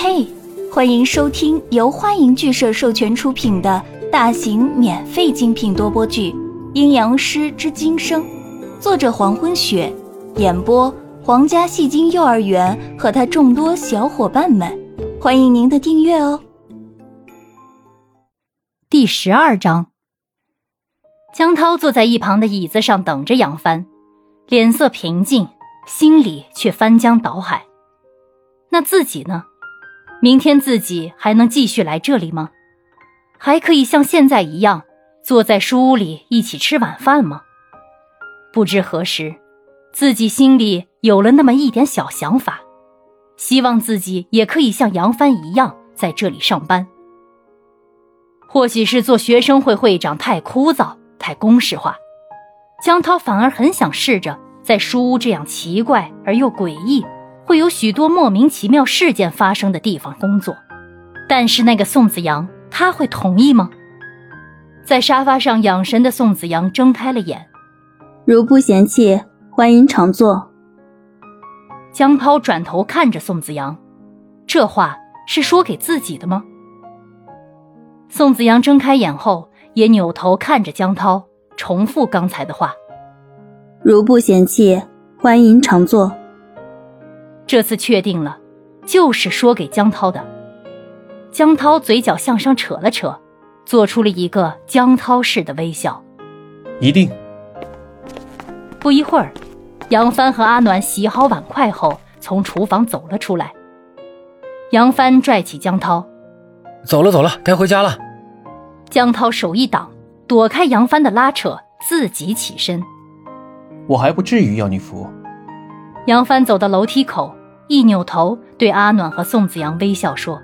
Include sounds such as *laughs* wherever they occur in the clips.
嘿，欢迎收听由欢迎剧社授权出品的大型免费精品多播剧《阴阳师之今生》，作者黄昏雪，演播皇家戏精幼儿园和他众多小伙伴们，欢迎您的订阅哦。第十二章，江涛坐在一旁的椅子上等着杨帆，脸色平静，心里却翻江倒海。那自己呢？明天自己还能继续来这里吗？还可以像现在一样坐在书屋里一起吃晚饭吗？不知何时，自己心里有了那么一点小想法，希望自己也可以像杨帆一样在这里上班。或许是做学生会会长太枯燥、太公式化，江涛反而很想试着在书屋这样奇怪而又诡异。会有许多莫名其妙事件发生的地方工作，但是那个宋子阳他会同意吗？在沙发上养神的宋子阳睁开了眼，如不嫌弃，欢迎常坐。江涛转头看着宋子阳，这话是说给自己的吗？宋子阳睁开眼后，也扭头看着江涛，重复刚才的话：如不嫌弃，欢迎常坐。这次确定了，就是说给江涛的。江涛嘴角向上扯了扯，做出了一个江涛式的微笑。一定。不一会儿，杨帆和阿暖洗好碗筷后，从厨房走了出来。杨帆拽起江涛：“走了，走了，该回家了。”江涛手一挡，躲开杨帆的拉扯，自己起身：“我还不至于要你扶。”杨帆走到楼梯口。一扭头，对阿暖和宋子阳微笑说：“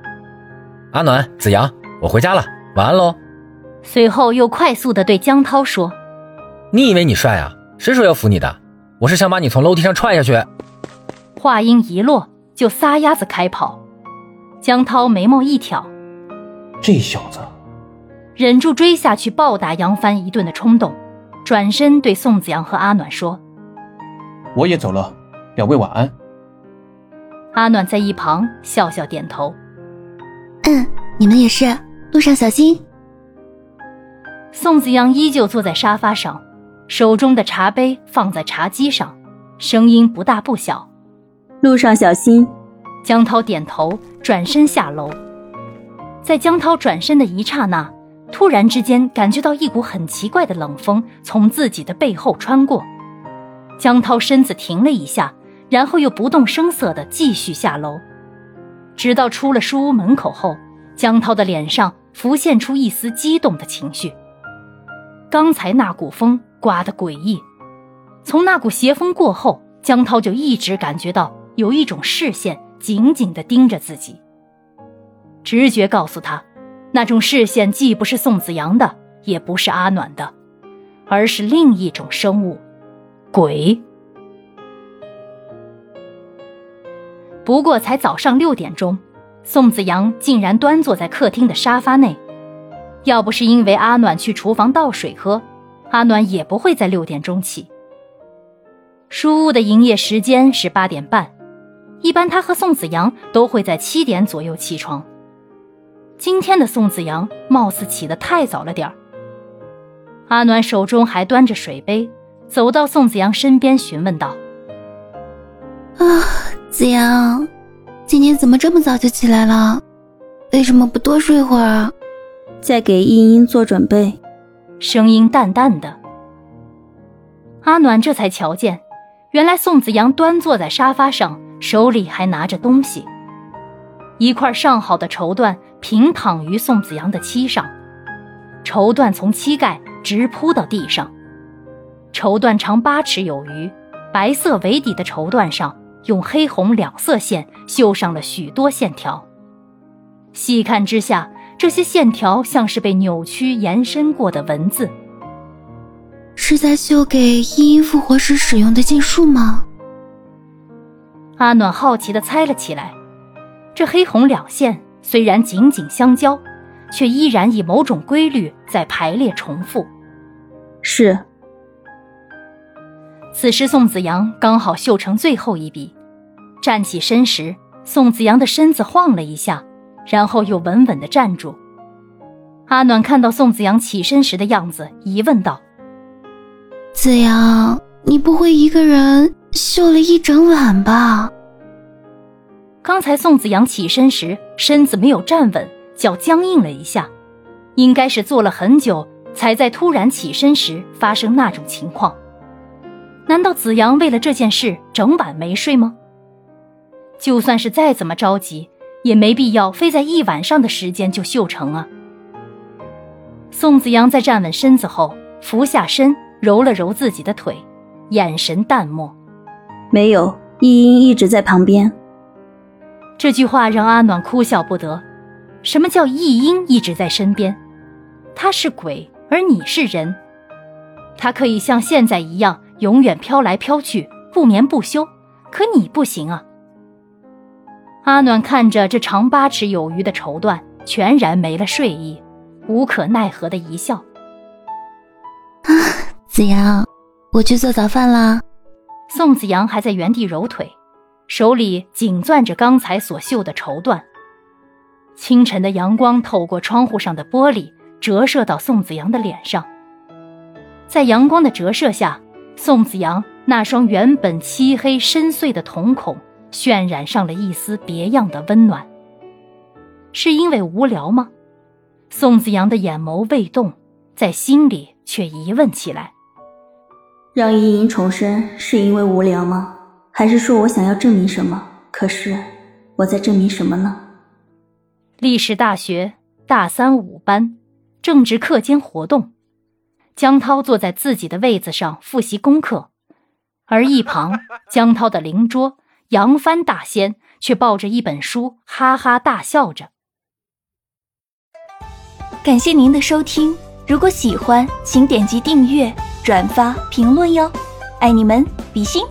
阿暖、子阳，我回家了，晚安喽。”随后又快速的对江涛说：“你以为你帅啊？谁说要扶你的？我是想把你从楼梯上踹下去。”话音一落，就撒丫子开跑。江涛眉毛一挑，这小子忍住追下去暴打杨帆一顿的冲动，转身对宋子阳和阿暖说：“我也走了，两位晚安。”阿暖在一旁笑笑点头，嗯，你们也是，路上小心。宋子阳依旧坐在沙发上，手中的茶杯放在茶几上，声音不大不小。路上小心。江涛点头，转身下楼。在江涛转身的一刹那，突然之间感觉到一股很奇怪的冷风从自己的背后穿过，江涛身子停了一下。然后又不动声色地继续下楼，直到出了书屋门口后，江涛的脸上浮现出一丝激动的情绪。刚才那股风刮得诡异，从那股邪风过后，江涛就一直感觉到有一种视线紧紧地盯着自己。直觉告诉他，那种视线既不是宋子阳的，也不是阿暖的，而是另一种生物——鬼。不过才早上六点钟，宋子阳竟然端坐在客厅的沙发内。要不是因为阿暖去厨房倒水喝，阿暖也不会在六点钟起。书屋的营业时间是八点半，一般他和宋子阳都会在七点左右起床。今天的宋子阳貌似起得太早了点儿。阿暖手中还端着水杯，走到宋子阳身边询问道：“啊。”子阳，今天怎么这么早就起来了？为什么不多睡会儿？在给茵茵做准备。声音淡淡的。阿暖这才瞧见，原来宋子阳端坐在沙发上，手里还拿着东西。一块上好的绸缎平躺于宋子阳的膝上，绸缎从膝盖直铺到地上。绸缎长八尺有余，白色为底的绸缎上。用黑红两色线绣上了许多线条，细看之下，这些线条像是被扭曲延伸过的文字。是在绣给茵茵复活时使用的禁术吗？阿暖好奇地猜了起来。这黑红两线虽然紧紧相交，却依然以某种规律在排列重复。是。此时，宋子阳刚好绣成最后一笔，站起身时，宋子阳的身子晃了一下，然后又稳稳的站住。阿暖看到宋子阳起身时的样子，疑问道：“子阳，你不会一个人绣了一整晚吧？”刚才宋子阳起身时，身子没有站稳，脚僵硬了一下，应该是坐了很久，才在突然起身时发生那种情况。难道子阳为了这件事整晚没睡吗？就算是再怎么着急，也没必要非在一晚上的时间就绣成啊。宋子阳在站稳身子后，俯下身揉了揉自己的腿，眼神淡漠。没有，易英一直在旁边。这句话让阿暖哭笑不得。什么叫易英一直在身边？他是鬼，而你是人，他可以像现在一样永远飘来飘去，不眠不休，可你不行啊。阿暖看着这长八尺有余的绸缎，全然没了睡意，无可奈何的一笑。啊，子阳，我去做早饭啦。宋子阳还在原地揉腿，手里紧攥着刚才所绣的绸缎。清晨的阳光透过窗户上的玻璃，折射到宋子阳的脸上。在阳光的折射下，宋子阳那双原本漆黑深邃的瞳孔。渲染上了一丝别样的温暖。是因为无聊吗？宋子阳的眼眸未动，在心里却疑问起来。让依莹重生是因为无聊吗？还是说我想要证明什么？可是我在证明什么呢？历史大学大三五班政治课间活动，江涛坐在自己的位子上复习功课，而一旁 *laughs* 江涛的邻桌。杨帆大仙却抱着一本书，哈哈大笑着。感谢您的收听，如果喜欢，请点击订阅、转发、评论哟，爱你们，比心。